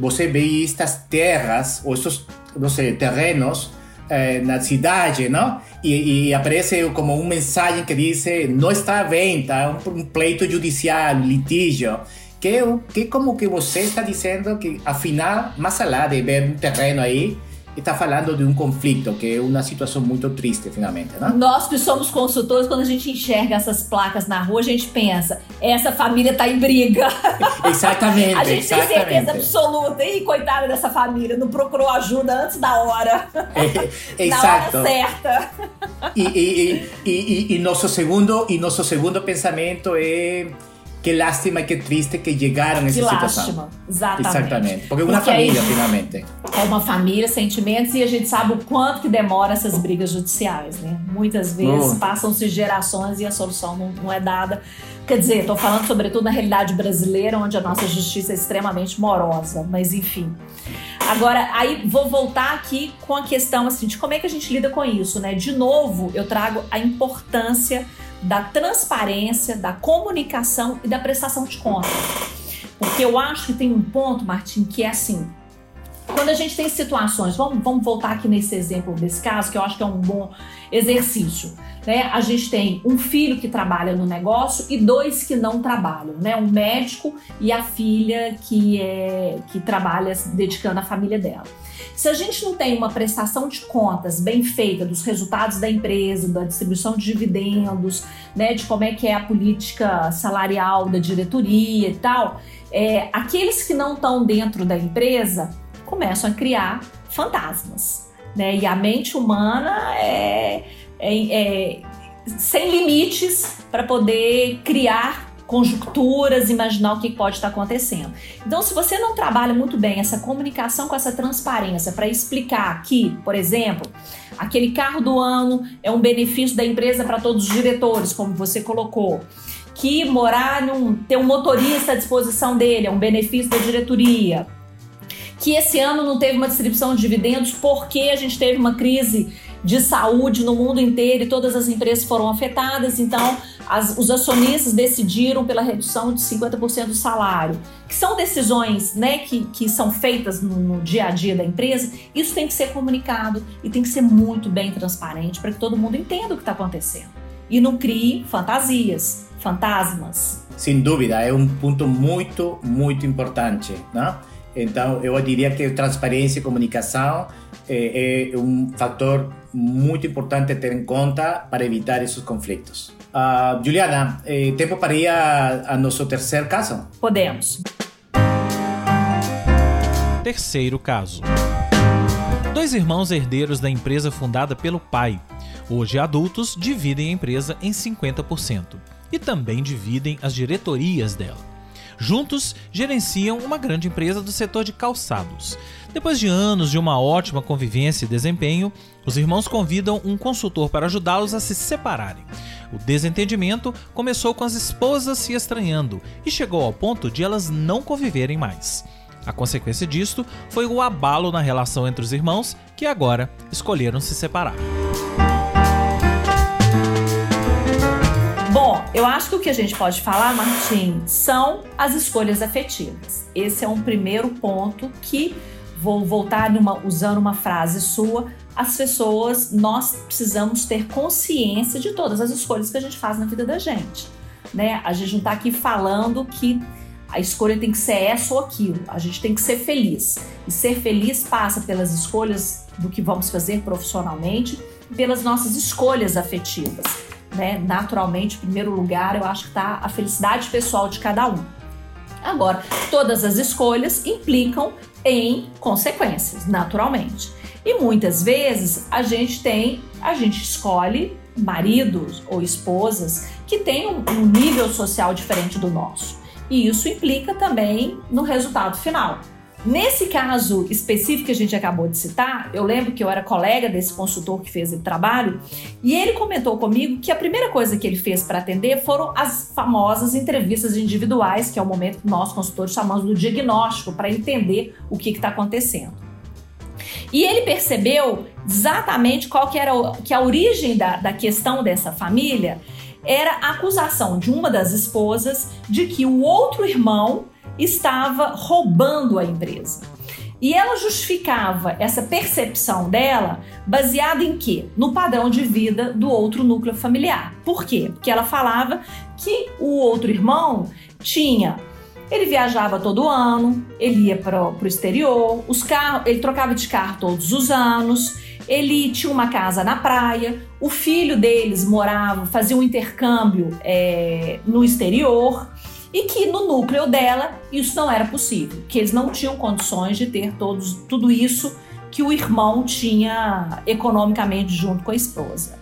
Você vê estas terras, ou esses, não sei, terrenos eh, na cidade, não? E, e aparece como uma mensagem que diz não está à venda, é um, um pleito judicial, litígio. Que, é que é como que você está dizendo que, afinal, mais além de ver um terreno aí, está falando de um conflito, que é uma situação muito triste, finalmente, né? Nós que somos consultores, quando a gente enxerga essas placas na rua, a gente pensa, essa família tá em briga. Exatamente, A gente tem certeza exatamente. absoluta. Ih, coitada dessa família, não procurou ajuda antes da hora. É, Na exato. hora certa. E, e, e, e, e nosso segundo e nosso segundo pensamento é que lástima e que triste que chegaram nessa Que situação. lástima. Exatamente. Exatamente. Porque é uma Porque aí- família, finalmente. É uma família, sentimentos, e a gente sabe o quanto que demora essas brigas judiciais, né? Muitas vezes Oh. passam-se gerações e a solução não, não é dada. Quer dizer, estou falando sobretudo na realidade brasileira, onde a nossa justiça é extremamente morosa, mas enfim. Agora, aí vou voltar aqui com a questão assim, de como é que a gente lida com isso, né? De novo, eu trago a importância da transparência, da comunicação e da prestação de contas. Porque eu acho que tem um ponto, Martim, que é assim: quando a gente tem situações, vamos, vamos voltar aqui nesse exemplo desse caso, que eu acho que é um bom exercício. Né? A gente tem um filho que trabalha no negócio e dois que não trabalham, né? Um médico e a filha que é que trabalha dedicando à família dela. Se a gente não tem uma prestação de contas bem feita dos resultados da empresa, da distribuição de dividendos, né, de como é que é a política salarial da diretoria e tal, é, aqueles que não estão dentro da empresa começam a criar fantasmas. Né? E a mente humana é, é, é sem limites para poder criar conjunturas, imaginar o que pode estar acontecendo. Então, se você não trabalha muito bem essa comunicação com essa transparência para explicar que, por exemplo, aquele carro do ano é um benefício da empresa para todos os diretores, como você colocou, que morar num ter um motorista à disposição dele é um benefício da diretoria, que esse ano não teve uma distribuição de dividendos porque a gente teve uma crise de saúde no mundo inteiro e todas as empresas foram afetadas, então as, os acionistas decidiram pela redução de 50% do salário, que são decisões né, que, que são feitas no, no dia a dia da empresa, isso tem que ser comunicado e tem que ser muito bem transparente para que todo mundo entenda o que está acontecendo e não crie fantasias, fantasmas. Sem dúvida, é um ponto muito, muito importante. Né? Então, eu diria que transparência e comunicação é, é um fator muito importante a ter em conta para evitar esses conflitos. Uh, Juliana, eh, tempo para ir a, a nosso terceiro caso? Podemos. Terceiro caso. Dois irmãos herdeiros da empresa fundada pelo pai, hoje adultos, dividem a empresa em 50% e também dividem as diretorias dela. Juntos, gerenciam uma grande empresa do setor de calçados. Depois de anos de uma ótima convivência e desempenho, os irmãos convidam um consultor para ajudá-los a se separarem. O desentendimento começou com as esposas se estranhando e chegou ao ponto de elas não conviverem mais. A consequência disto foi o abalo na relação entre os irmãos, que agora escolheram se separar. Eu acho que o que a gente pode falar, Martim, são as escolhas afetivas. Esse é um primeiro ponto que vou voltar numa, usando uma frase sua. As pessoas, nós precisamos ter consciência de todas as escolhas que a gente faz na vida da gente. Né? A gente não está aqui falando que a escolha tem que ser essa ou aquilo. A gente tem que ser feliz. E ser feliz passa pelas escolhas do que vamos fazer profissionalmente, pelas nossas escolhas afetivas né? Naturalmente, em primeiro lugar, eu acho que está a felicidade pessoal de cada um. Agora, todas as escolhas implicam em consequências, naturalmente. E muitas vezes a gente tem, a gente escolhe maridos ou esposas que têm um, um nível social diferente do nosso. E isso implica também no resultado final. Nesse caso específico que a gente acabou de citar, eu lembro que eu era colega desse consultor que fez o trabalho e ele comentou comigo que a primeira coisa que ele fez para atender foram as famosas entrevistas individuais, que é o momento que nós consultores chamamos do diagnóstico, para entender o que está acontecendo. E ele percebeu exatamente qual que era que a origem da, da questão dessa família era a acusação de uma das esposas de que o outro irmão estava roubando a empresa. E ela justificava essa percepção dela baseada em quê? No padrão de vida do outro núcleo familiar. Por quê? Porque ela falava que o outro irmão tinha ele viajava todo ano, ele ia para o exterior, os carros, ele trocava de carro todos os anos, ele tinha uma casa na praia, o filho deles morava, fazia um intercâmbio é, no exterior e que no núcleo dela isso não era possível, que eles não tinham condições de ter todos, tudo isso que o irmão tinha economicamente junto com a esposa.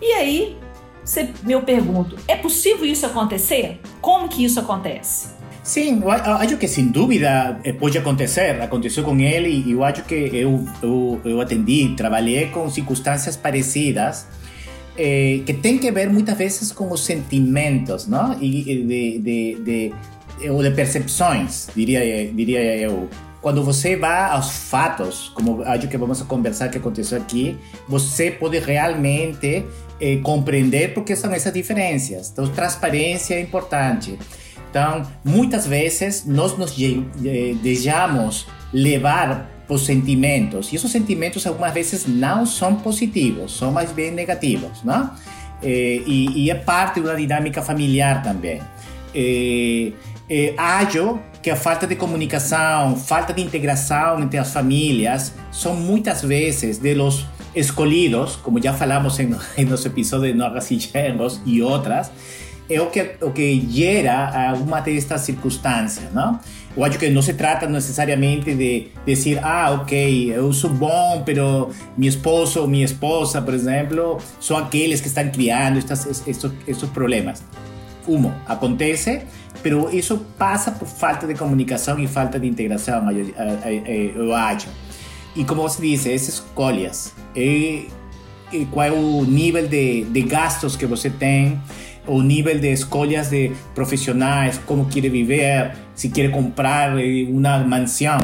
E aí, você, eu pergunto, é possível isso acontecer? Como que isso acontece? Sim, eu acho que sem dúvida eh, pode acontecer. Aconteceu com ele e eu acho que eu, eu, eu atendi, trabalhei com circunstâncias parecidas eh, que tem que ver muitas vezes com os sentimentos, não? E de, de, de, ou de percepções, diria, diria eu. Quando você vai aos fatos, como acho que vamos conversar que aconteceu aqui, você pode realmente eh, compreender por que são essas diferenças. Então, transparência é importante. Então, muitas vezes nós nos deixamos levar por sentimentos e esses sentimentos algumas vezes não são positivos, são mais bem negativos, não? E, é parte da dinâmica familiar também. E, e, acho que a falta de comunicação, falta de integração entre as famílias são muitas vezes de los escolhidos, como já falamos em, em nosso episódio de Noras e Genros e outras, é o que, o que gera alguma destas circunstâncias, não? Eu acho que não se trata necessariamente de dizer, ah, ok, eu sou bom, pero meu esposo ou minha esposa, por exemplo, são aqueles que estão criando estes, estes, estes problemas. Um, acontece, pero isso passa por falta de comunicação e falta de integração, eu acho. E como você disse, essas escolhas, e, e qual é o nível de, de gastos que você tem, o nível de escolhas de profissionais, como quer viver, se quer comprar uma mansão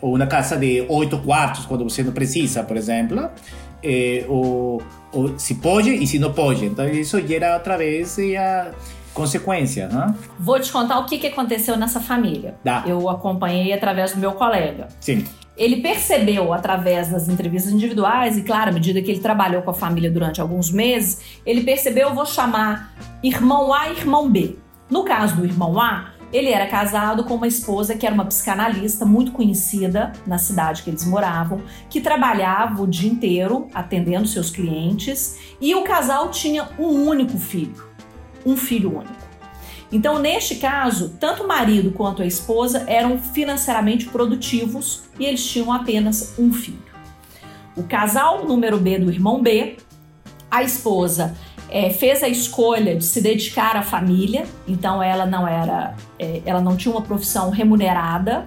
ou uma casa de oito quartos quando você não precisa, por exemplo, eh, ou, ou, se pode e se não pode. Então isso gera outra vez a consequência, né? Vou te contar o que, que aconteceu nessa família. Dá. Eu acompanhei através do meu colega. Sim. Ele percebeu através das entrevistas individuais, e claro, à medida que ele trabalhou com a família durante alguns meses, ele percebeu, vou chamar irmão A e irmão B. No caso do irmão A, ele era casado com uma esposa que era uma psicanalista muito conhecida na cidade que eles moravam, que trabalhava o dia inteiro atendendo seus clientes, e o casal tinha um único filho, um filho único. Então, neste caso, tanto o marido quanto a esposa eram financeiramente produtivos e eles tinham apenas um filho. O casal número B do irmão B, a esposa é, fez a escolha de se dedicar à família, então ela não era, é, ela não tinha uma profissão remunerada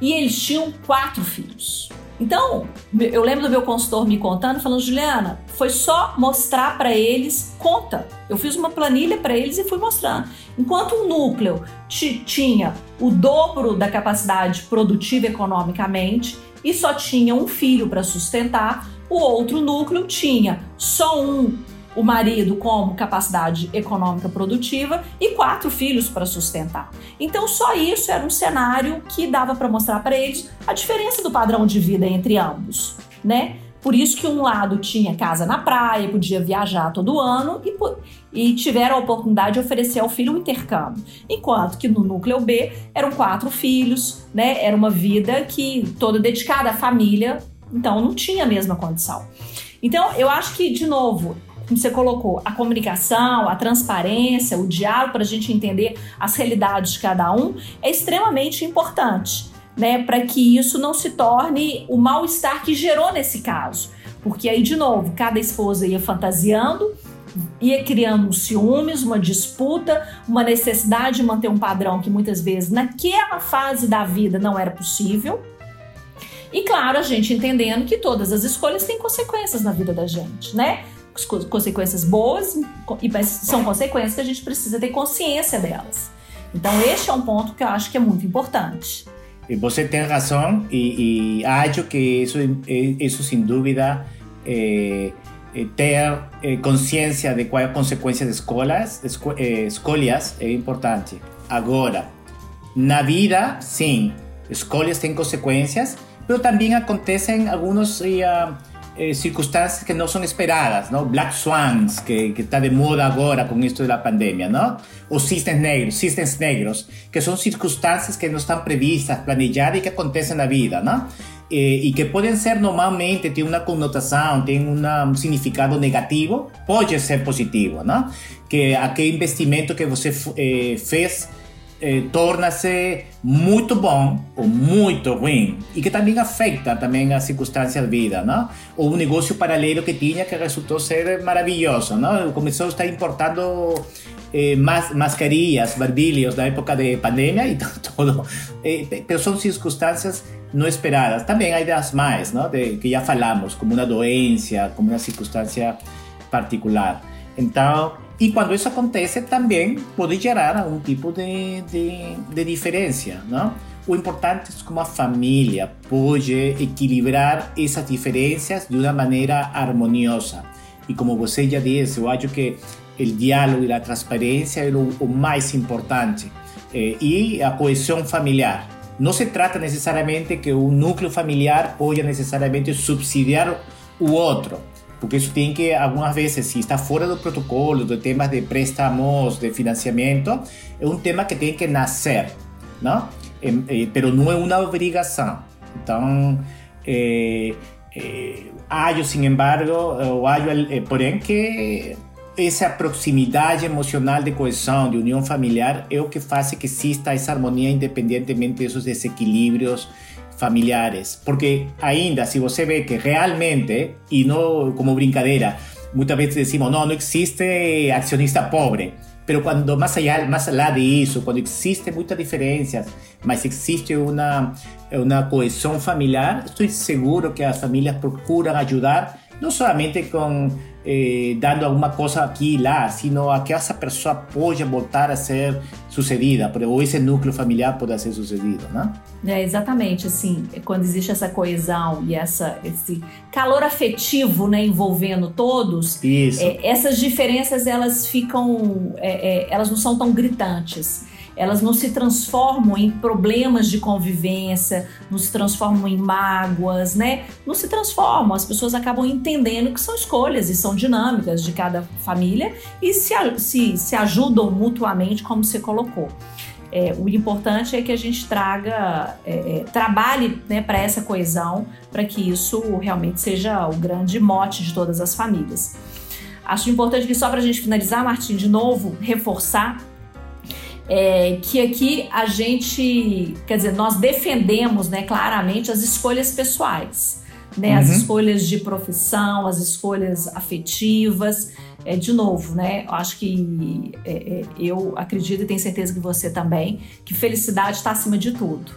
e eles tinham quatro filhos. Então, eu lembro do meu consultor me contando, falando, Juliana, foi só mostrar para eles conta. Eu fiz uma planilha para eles e fui mostrando. Enquanto um núcleo tinha o dobro da capacidade produtiva economicamente e só tinha um filho para sustentar, o outro núcleo tinha só um o marido como capacidade econômica produtiva e quatro filhos para sustentar. Então, só isso era um cenário que dava para mostrar para eles a diferença do padrão de vida entre ambos, né? Por isso que um lado tinha casa na praia, podia viajar todo ano e, e tiveram a oportunidade de oferecer ao filho um intercâmbio. Enquanto que no núcleo B eram quatro filhos, né? Era uma vida que toda dedicada à família, então não tinha a mesma condição. Então, eu acho que, de novo, como você colocou, a comunicação, a transparência, o diálogo para a gente entender as realidades de cada um é extremamente importante, né? Para que isso não se torne o mal-estar que gerou nesse caso. Porque aí, de novo, cada esposa ia fantasiando, ia criando ciúmes, uma disputa, uma necessidade de manter um padrão que muitas vezes naquela fase da vida não era possível. E claro, a gente entendendo que todas as escolhas têm consequências na vida da gente, né? Consequências boas, mas são consequências que a gente precisa ter consciência delas. Então, este é um ponto que eu acho que é muito importante. E você tem razão, e, e acho que isso, isso sem dúvida, é, é ter é, consciência de quais consequências de escolas, esco, é, escolhas é importante. Agora, na vida, sim, escolhas têm consequências, mas também acontecem alguns. Uh, eh, circunstâncias que não são esperadas, não? Black Swans, que, que está de moda agora com isto da pandemia, não? Os cisnes negros, cisnes negros, que são circunstâncias que não estão previstas, planejadas e que acontecem na vida, não? E, e que podem ser normalmente, tem uma conotação, tem uma, um significado negativo, pode ser positivo, não? Que aquele investimento que você eh, fez eh, torna-se muito bom ou muito ruim e que também afeta também as circunstâncias da vida, não? Ou um negócio paralelo que tinha que resultou ser maravilhoso, não? Começou a estar importando eh, mas, mascarillas, barbilhos da época de pandemia e todo. Eh, são circunstâncias não esperadas. Também há das mais, não? De, que já falamos, como uma doença, como uma circunstância particular. Então, e quando isso acontece, também pode gerar algum tipo de, de, de? O importante é como a família pode equilibrar essas diferenças de uma maneira harmoniosa. E como você já disse, eu acho que o diálogo e a transparência é o, o mais importante, eh, e a coesão familiar. Não se trata necessariamente que um núcleo familiar possa necessariamente subsidiar o outro, porque isso tem que, algumas vezes, se está fora do protocolo, de temas de préstamos, de financiamento, é um tema que tem que nascer, não? É, é, pero não é uma obrigação. Então, é, é, acho, sin embargo, o acho, é, porém, que essa proximidade emocional de coesão, de união familiar, é o que faz que exista essa harmonia independentemente desses desequilíbrios familiares. Porque ainda, se você vê que realmente, e não como brincadeira, muitas vezes decimos, não, não existe acionista pobre. Pero quando mais allá, mais allá de quando existem muitas diferenças, mas existe uma uma coesão familiar, estou seguro que as famílias procuram ajudar, não somente com eh, dando alguma coisa aqui e lá, sino a que essa pessoa pode voltar a ser sucedida, ou esse núcleo familiar pode ser sucedido, né? É, exatamente, assim, quando existe essa coesão e essa, esse calor afetivo, né, envolvendo todos, é, essas diferenças, elas ficam, é, é, elas não são tão gritantes elas não se transformam em problemas de convivência, não se transformam em mágoas, né? Não se transformam, as pessoas acabam entendendo que são escolhas e são dinâmicas de cada família e se, se, se ajudam mutuamente, como você colocou. É, o importante é que a gente traga, é, é, trabalhe né, para essa coesão, para que isso realmente seja o grande mote de todas as famílias. Acho importante que só para a gente finalizar, Martim, de novo, reforçar é, que aqui a gente, quer dizer, nós defendemos né, claramente as escolhas pessoais, né, uhum. as escolhas de profissão, as escolhas afetivas. É, de novo, né? Eu acho que é, é, eu acredito e tenho certeza que você também, que felicidade está acima de tudo.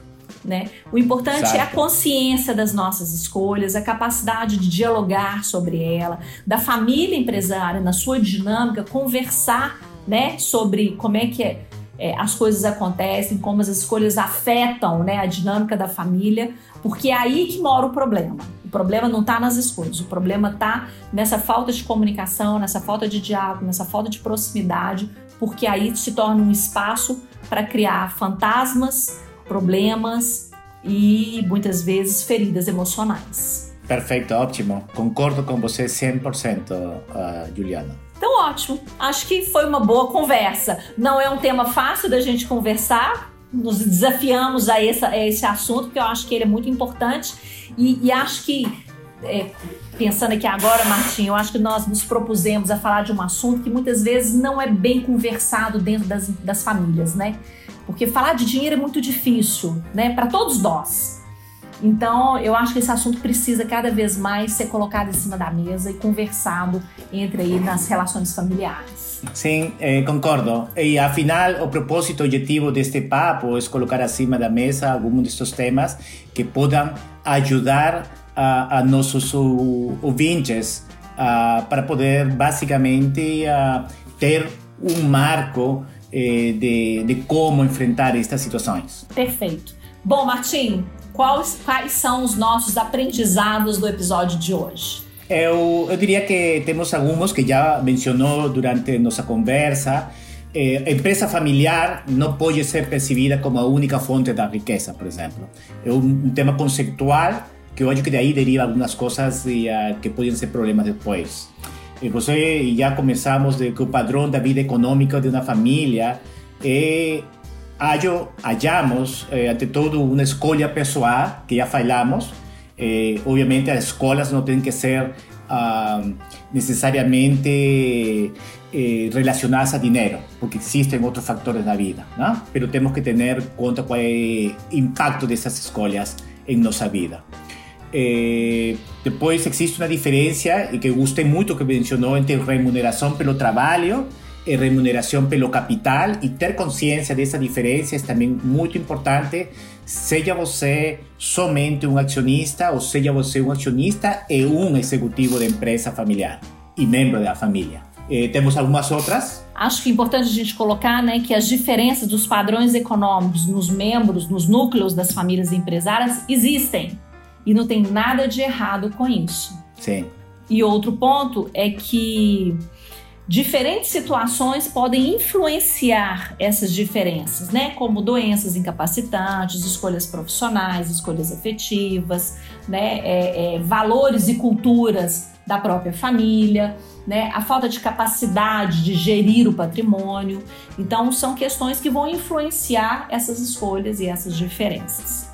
Né? O importante certo. é a consciência das nossas escolhas, a capacidade de dialogar sobre ela, da família empresária na sua dinâmica, conversar né, sobre como é que é, é, as coisas acontecem, como as escolhas afetam né, a dinâmica da família, porque é aí que mora o problema. O problema não está nas escolhas, o problema está nessa falta de comunicação, nessa falta de diálogo, nessa falta de proximidade, porque aí se torna um espaço para criar fantasmas, problemas e muitas vezes feridas emocionais. Perfeito, ótimo. Concordo com você 100%, uh, Juliana. Então, ótimo. Acho que foi uma boa conversa. Não é um tema fácil da gente conversar. Nos desafiamos a, a esse assunto, porque eu acho que ele é muito importante. E, e acho que, é, pensando aqui agora, Martim, eu acho que nós nos propusemos a falar de um assunto que muitas vezes não é bem conversado dentro das, das famílias, né? Porque falar de dinheiro é muito difícil, né? Para todos nós. Então, eu acho que esse assunto precisa cada vez mais ser colocado em cima da mesa e conversado entre aí nas relações familiares. Sim, eh, concordo. E afinal, o propósito objetivo deste papo é colocar acima da mesa alguns destes temas que possam ajudar a, a nossos ouvintes a, para poder basicamente a, ter um marco eh, de, de como enfrentar estas situações. Perfeito. Bom, Martim, quais, quais são os nossos aprendizados do episódio de hoje? Eu, eu diria que temos alguns que já mencionou durante nossa conversa. Eh, empresa familiar não pode ser percebida como a única fonte da riqueza, por exemplo. É um, um tema conceitual que eu acho que daí deriva algumas coisas e, uh, que podem ser problemas depois. E você já começamos de que o padrão da vida econômica de uma família é hallo, hallamos, eh, ante todo, uma escolha pessoal, que já falamos. Eh, obviamente, as escolas não têm que ser ah, necessariamente eh, relacionadas a dinheiro, porque existem outros fatores na vida, não? Mas temos que ter conta qual é o impacto dessas escolhas em nossa vida. Eh, depois existe uma diferença, e que eu gostei muito que mencionou, entre remuneração pelo trabalho remuneração pelo capital e ter consciência dessa diferença é também muito importante, seja você somente um acionista ou seja você um acionista e um executivo de empresa familiar e membro da família. Eh, temos algumas outras? Acho que é importante a gente colocar né, que as diferenças dos padrões econômicos nos membros, nos núcleos das famílias empresárias existem e não tem nada de errado com isso. Sim. E outro ponto é que Diferentes situações podem influenciar essas diferenças, né? Como doenças incapacitantes, escolhas profissionais, escolhas afetivas, né? É, é, valores e culturas da própria família, né? A falta de capacidade de gerir o patrimônio. Então, são questões que vão influenciar essas escolhas e essas diferenças.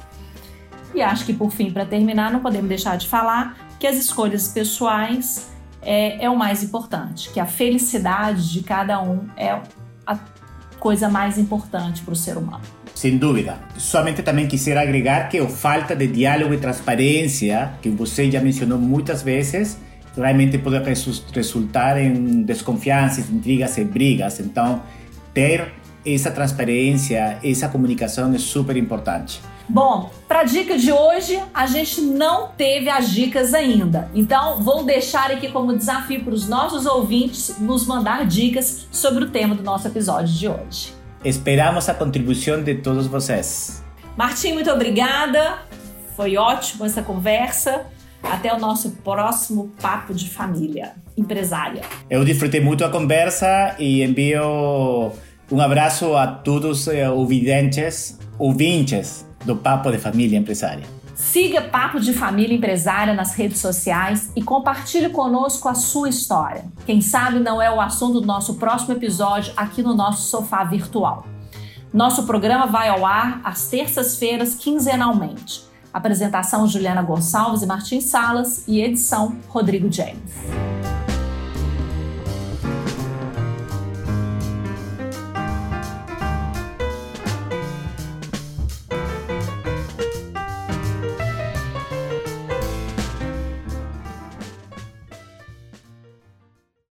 E acho que, por fim, para terminar, não podemos deixar de falar que as escolhas pessoais é, é o mais importante, que a felicidade de cada um é a coisa mais importante para o ser humano. Sem dúvida. Somente também quisiera agregar que a falta de diálogo e transparência, que você já mencionou muitas vezes, realmente pode resultar em desconfianças, intrigas e brigas. Então, ter essa transparência, essa comunicação é super importante. Bom, para a dica de hoje, a gente não teve as dicas ainda. Então, vou deixar aqui como desafio para os nossos ouvintes nos mandar dicas sobre o tema do nosso episódio de hoje. Esperamos a contribuição de todos vocês. Martim, muito obrigada. Foi ótimo essa conversa. Até o nosso próximo Papo de Família Empresária. Eu desfrutei muito a conversa e envio um abraço a todos os eh, ouvintes, ouvintes do Papo de Família Empresária. Siga Papo de Família Empresária nas redes sociais e compartilhe conosco a sua história. Quem sabe não é o assunto do nosso próximo episódio aqui no nosso sofá virtual. Nosso programa vai ao ar às terças-feiras, quinzenalmente. Apresentação Juliana Gonçalves e Martins Salas e edição Rodrigo James.